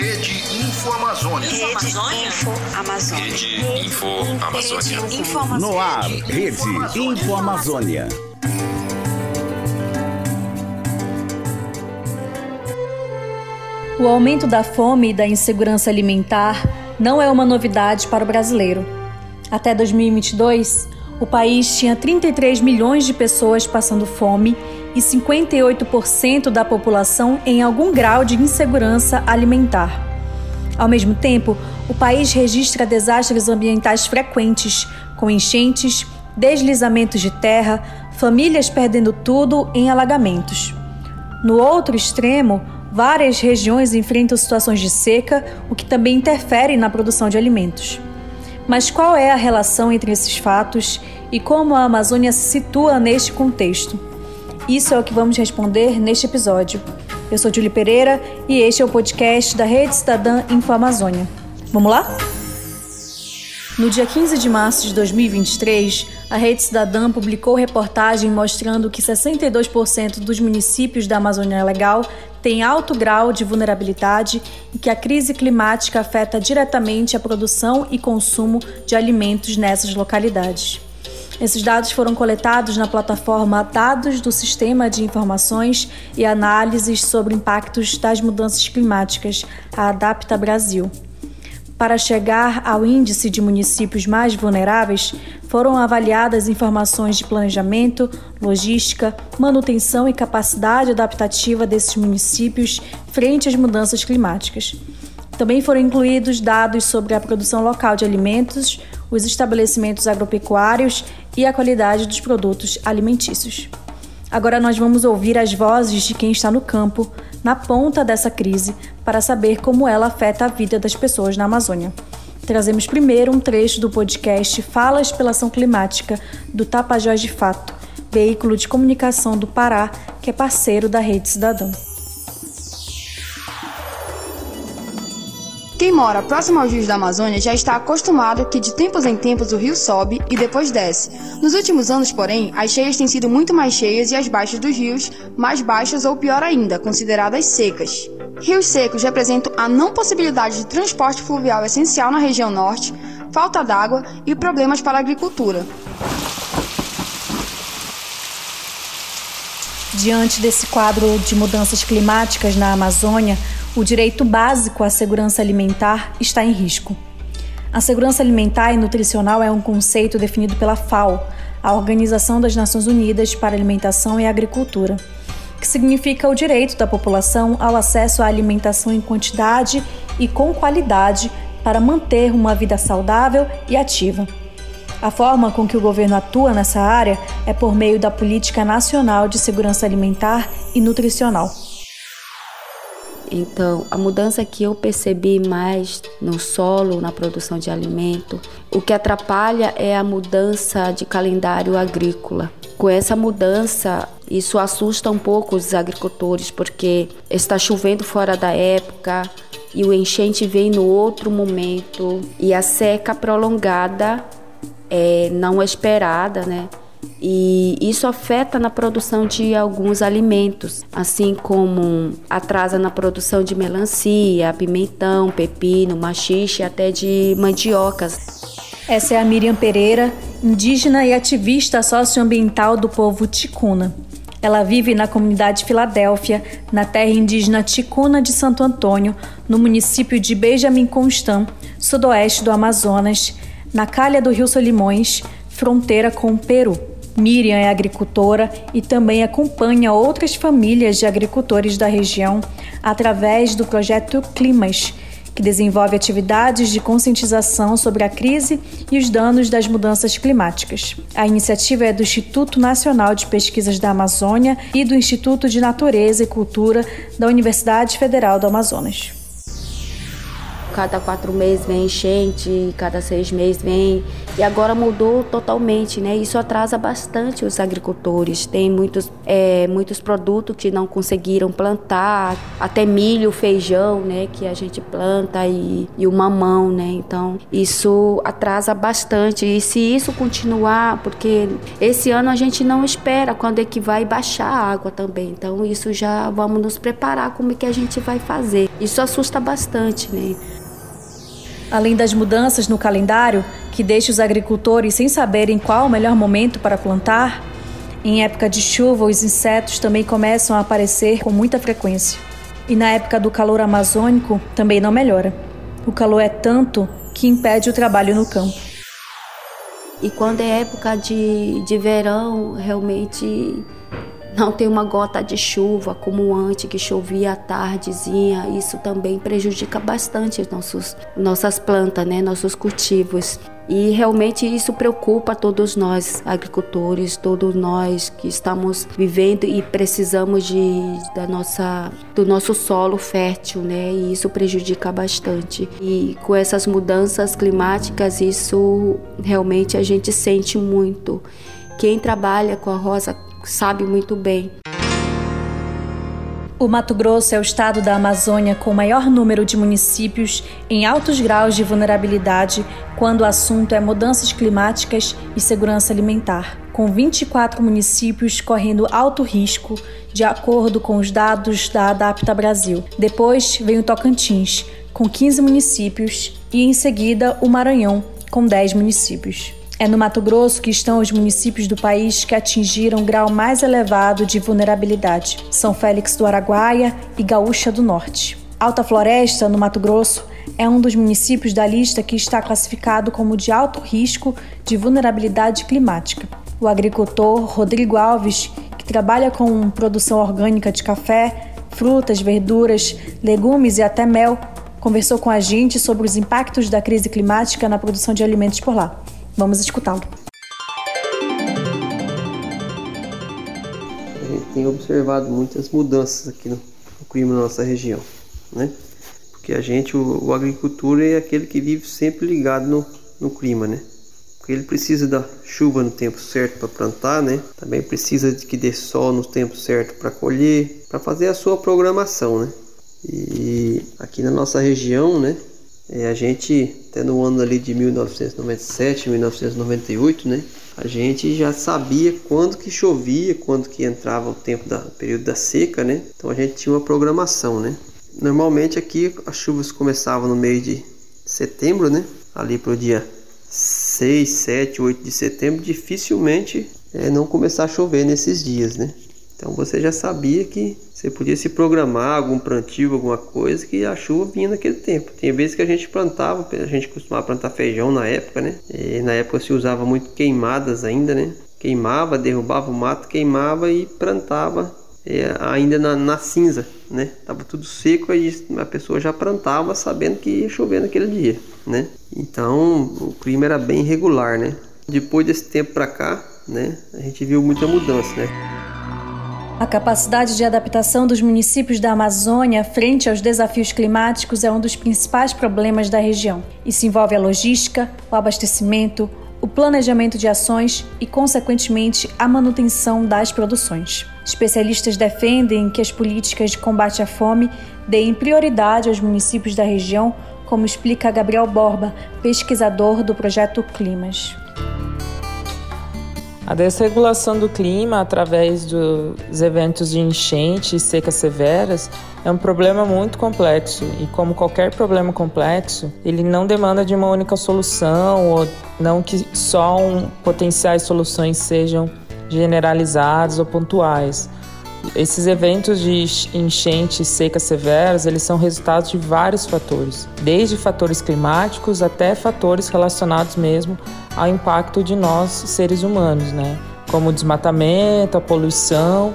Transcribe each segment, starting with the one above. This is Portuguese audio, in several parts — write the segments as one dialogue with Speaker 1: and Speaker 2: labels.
Speaker 1: Rede Info Amazônia.
Speaker 2: Rede Info Amazônia.
Speaker 3: Rede Info Amazônia.
Speaker 2: Info Amazônia.
Speaker 4: No ar, Rede Info Amazônia.
Speaker 5: O aumento da fome e da insegurança alimentar não é uma novidade para o brasileiro. Até 2022, o país tinha 33 milhões de pessoas passando fome e 58% da população em algum grau de insegurança alimentar. Ao mesmo tempo, o país registra desastres ambientais frequentes, com enchentes, deslizamentos de terra, famílias perdendo tudo em alagamentos. No outro extremo, várias regiões enfrentam situações de seca, o que também interfere na produção de alimentos. Mas qual é a relação entre esses fatos e como a Amazônia se situa neste contexto? Isso é o que vamos responder neste episódio. Eu sou Julie Pereira e este é o podcast da Rede Cidadã Info Amazônia. Vamos lá? No dia 15 de março de 2023, a Rede Cidadã publicou reportagem mostrando que 62% dos municípios da Amazônia Legal têm alto grau de vulnerabilidade e que a crise climática afeta diretamente a produção e consumo de alimentos nessas localidades. Esses dados foram coletados na plataforma Dados do Sistema de Informações e Análises sobre Impactos das Mudanças Climáticas, a Adapta Brasil. Para chegar ao índice de municípios mais vulneráveis, foram avaliadas informações de planejamento, logística, manutenção e capacidade adaptativa desses municípios frente às mudanças climáticas. Também foram incluídos dados sobre a produção local de alimentos, os estabelecimentos agropecuários e a qualidade dos produtos alimentícios. Agora nós vamos ouvir as vozes de quem está no campo, na ponta dessa crise, para saber como ela afeta a vida das pessoas na Amazônia. Trazemos primeiro um trecho do podcast Falas pela Ação Climática do Tapajós de Fato, veículo de comunicação do Pará, que é parceiro da Rede Cidadã.
Speaker 6: Quem mora próximo aos rios da Amazônia já está acostumado que de tempos em tempos o rio sobe e depois desce. Nos últimos anos, porém, as cheias têm sido muito mais cheias e as baixas dos rios mais baixas ou pior ainda, consideradas secas. Rios secos representam a não possibilidade de transporte fluvial essencial na região norte, falta d'água e problemas para a agricultura.
Speaker 5: Diante desse quadro de mudanças climáticas na Amazônia, o direito básico à segurança alimentar está em risco. A segurança alimentar e nutricional é um conceito definido pela FAO, a Organização das Nações Unidas para Alimentação e Agricultura, que significa o direito da população ao acesso à alimentação em quantidade e com qualidade para manter uma vida saudável e ativa. A forma com que o governo atua nessa área é por meio da Política Nacional de Segurança Alimentar e Nutricional.
Speaker 7: Então, a mudança que eu percebi mais no solo, na produção de alimento, o que atrapalha é a mudança de calendário agrícola. Com essa mudança, isso assusta um pouco os agricultores, porque está chovendo fora da época e o enchente vem no outro momento e a seca prolongada é não esperada, né? E isso afeta na produção de alguns alimentos, assim como atrasa na produção de melancia, pimentão, pepino, machixe, até de mandiocas.
Speaker 5: Essa é a Miriam Pereira, indígena e ativista socioambiental do povo Ticuna. Ela vive na comunidade Filadélfia, na terra indígena Ticuna de Santo Antônio, no município de Benjamin Constant, sudoeste do Amazonas, na calha do Rio Solimões, fronteira com o Peru. Miriam é agricultora e também acompanha outras famílias de agricultores da região através do projeto Climas, que desenvolve atividades de conscientização sobre a crise e os danos das mudanças climáticas. A iniciativa é do Instituto Nacional de Pesquisas da Amazônia e do Instituto de Natureza e Cultura da Universidade Federal do Amazonas
Speaker 7: cada quatro meses vem enchente, cada seis meses vem. E agora mudou totalmente, né? Isso atrasa bastante os agricultores. Tem muitos, é, muitos produtos que não conseguiram plantar, até milho, feijão, né, que a gente planta e, e o mamão, né? Então, isso atrasa bastante. E se isso continuar, porque esse ano a gente não espera quando é que vai baixar a água também. Então, isso já vamos nos preparar como é que a gente vai fazer. Isso assusta bastante, né?
Speaker 5: Além das mudanças no calendário, que deixa os agricultores sem saberem qual o melhor momento para plantar, em época de chuva os insetos também começam a aparecer com muita frequência. E na época do calor amazônico também não melhora. O calor é tanto que impede o trabalho no campo.
Speaker 7: E quando é época de, de verão, realmente não tem uma gota de chuva como antes, que chovia à tardezinha. Isso também prejudica bastante nossos, nossas plantas, né, nossos cultivos. E realmente isso preocupa todos nós, agricultores, todos nós que estamos vivendo e precisamos de, da nossa, do nosso solo fértil, né? E isso prejudica bastante. E com essas mudanças climáticas, isso realmente a gente sente muito. Quem trabalha com a rosa sabe muito bem.
Speaker 5: O Mato Grosso é o estado da Amazônia com o maior número de municípios em altos graus de vulnerabilidade quando o assunto é mudanças climáticas e segurança alimentar, com 24 municípios correndo alto risco, de acordo com os dados da Adapta Brasil. Depois vem o Tocantins, com 15 municípios, e em seguida o Maranhão, com 10 municípios. É no Mato Grosso que estão os municípios do país que atingiram o grau mais elevado de vulnerabilidade: São Félix do Araguaia e Gaúcha do Norte. Alta Floresta, no Mato Grosso, é um dos municípios da lista que está classificado como de alto risco de vulnerabilidade climática. O agricultor Rodrigo Alves, que trabalha com produção orgânica de café, frutas, verduras, legumes e até mel, conversou com a gente sobre os impactos da crise climática na produção de alimentos por lá. Vamos escutá-lo.
Speaker 8: A gente tem observado muitas mudanças aqui no, no clima da nossa região, né? Porque a gente, o, o agricultor é aquele que vive sempre ligado no, no clima, né? Porque ele precisa da chuva no tempo certo para plantar, né? Também precisa de que dê sol no tempo certo para colher, para fazer a sua programação, né? E aqui na nossa região, né? É, a gente, até no ano ali de 1997, 1998, né? A gente já sabia quando que chovia, quando que entrava o tempo da período da seca, né? Então a gente tinha uma programação, né? Normalmente aqui as chuvas começavam no mês de setembro, né? Ali para o dia 6, 7, 8 de setembro, dificilmente é, não começar a chover nesses dias, né? Então você já sabia que você podia se programar algum plantio, alguma coisa, que a chuva vinha naquele tempo. Tem vezes que a gente plantava, a gente costumava plantar feijão na época, né? E na época se usava muito queimadas ainda, né? Queimava, derrubava o mato, queimava e plantava é, ainda na, na, cinza, né? Tava tudo seco e a pessoa já plantava sabendo que ia chover naquele dia, né? Então o clima era bem irregular, né? Depois desse tempo para cá, né? A gente viu muita mudança, né?
Speaker 5: A capacidade de adaptação dos municípios da Amazônia frente aos desafios climáticos é um dos principais problemas da região. Isso envolve a logística, o abastecimento, o planejamento de ações e, consequentemente, a manutenção das produções. Especialistas defendem que as políticas de combate à fome deem prioridade aos municípios da região, como explica Gabriel Borba, pesquisador do projeto Climas.
Speaker 9: A desregulação do clima através dos eventos de enchente e secas severas é um problema muito complexo e, como qualquer problema complexo, ele não demanda de uma única solução ou não que só um, potenciais soluções sejam generalizadas ou pontuais. Esses eventos de enchentes secas severas, eles são resultados de vários fatores, desde fatores climáticos até fatores relacionados mesmo ao impacto de nós seres humanos, né? Como o desmatamento, a poluição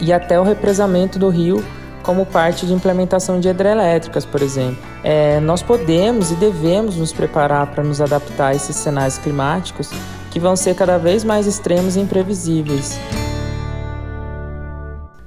Speaker 9: e até o represamento do rio como parte de implementação de hidrelétricas, por exemplo. É, nós podemos e devemos nos preparar para nos adaptar a esses cenários climáticos que vão ser cada vez mais extremos e imprevisíveis.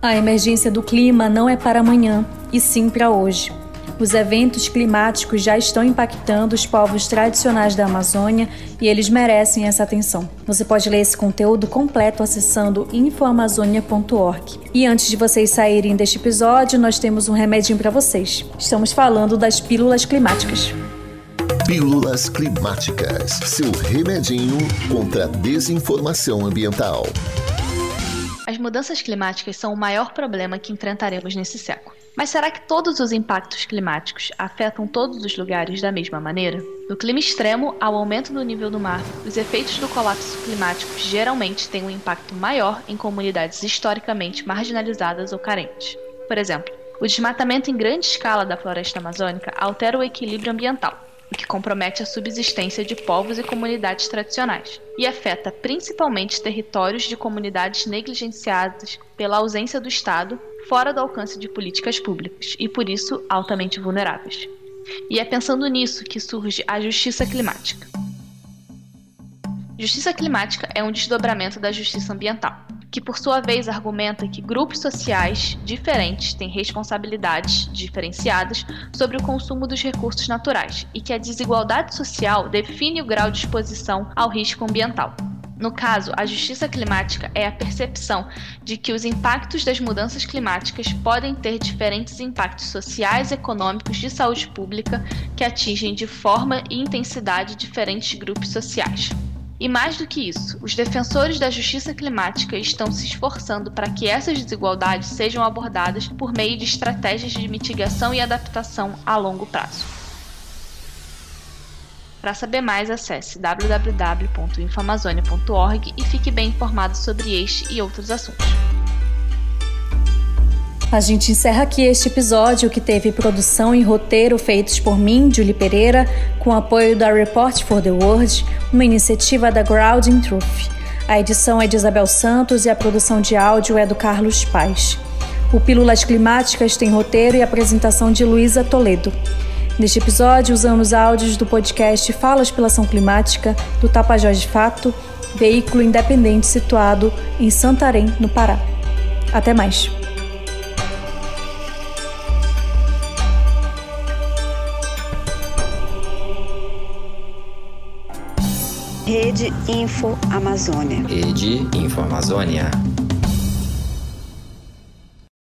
Speaker 5: A emergência do clima não é para amanhã, e sim para hoje. Os eventos climáticos já estão impactando os povos tradicionais da Amazônia e eles merecem essa atenção. Você pode ler esse conteúdo completo acessando infoamazônia.org. E antes de vocês saírem deste episódio, nós temos um remedinho para vocês. Estamos falando das pílulas climáticas.
Speaker 10: Pílulas Climáticas, seu remedinho contra a desinformação ambiental.
Speaker 11: As mudanças climáticas são o maior problema que enfrentaremos nesse século. Mas será que todos os impactos climáticos afetam todos os lugares da mesma maneira? Do clima extremo ao aumento do nível do mar, os efeitos do colapso climático geralmente têm um impacto maior em comunidades historicamente marginalizadas ou carentes. Por exemplo, o desmatamento em grande escala da floresta amazônica altera o equilíbrio ambiental, o que compromete a subsistência de povos e comunidades tradicionais, e afeta principalmente territórios de comunidades negligenciadas pela ausência do Estado, fora do alcance de políticas públicas e, por isso, altamente vulneráveis. E é pensando nisso que surge a justiça climática. Justiça climática é um desdobramento da justiça ambiental que por sua vez argumenta que grupos sociais diferentes têm responsabilidades diferenciadas sobre o consumo dos recursos naturais e que a desigualdade social define o grau de exposição ao risco ambiental. No caso, a justiça climática é a percepção de que os impactos das mudanças climáticas podem ter diferentes impactos sociais, econômicos, de saúde pública que atingem de forma e intensidade diferentes grupos sociais. E mais do que isso, os defensores da justiça climática estão se esforçando para que essas desigualdades sejam abordadas por meio de estratégias de mitigação e adaptação a longo prazo. Para saber mais, acesse www.infamazonia.org e fique bem informado sobre este e outros assuntos.
Speaker 5: A gente encerra aqui este episódio que teve produção e roteiro feitos por mim, Julie Pereira, com apoio da Report for the World, uma iniciativa da Grounding Truth. A edição é de Isabel Santos e a produção de áudio é do Carlos Paz. O Pílulas Climáticas tem roteiro e apresentação de Luísa Toledo. Neste episódio, usamos áudios do podcast Falas pela Ação Climática, do Tapajós de Fato, veículo independente situado em Santarém, no Pará. Até mais!
Speaker 2: Rede Info Amazônia.
Speaker 3: Rede Info Amazônia.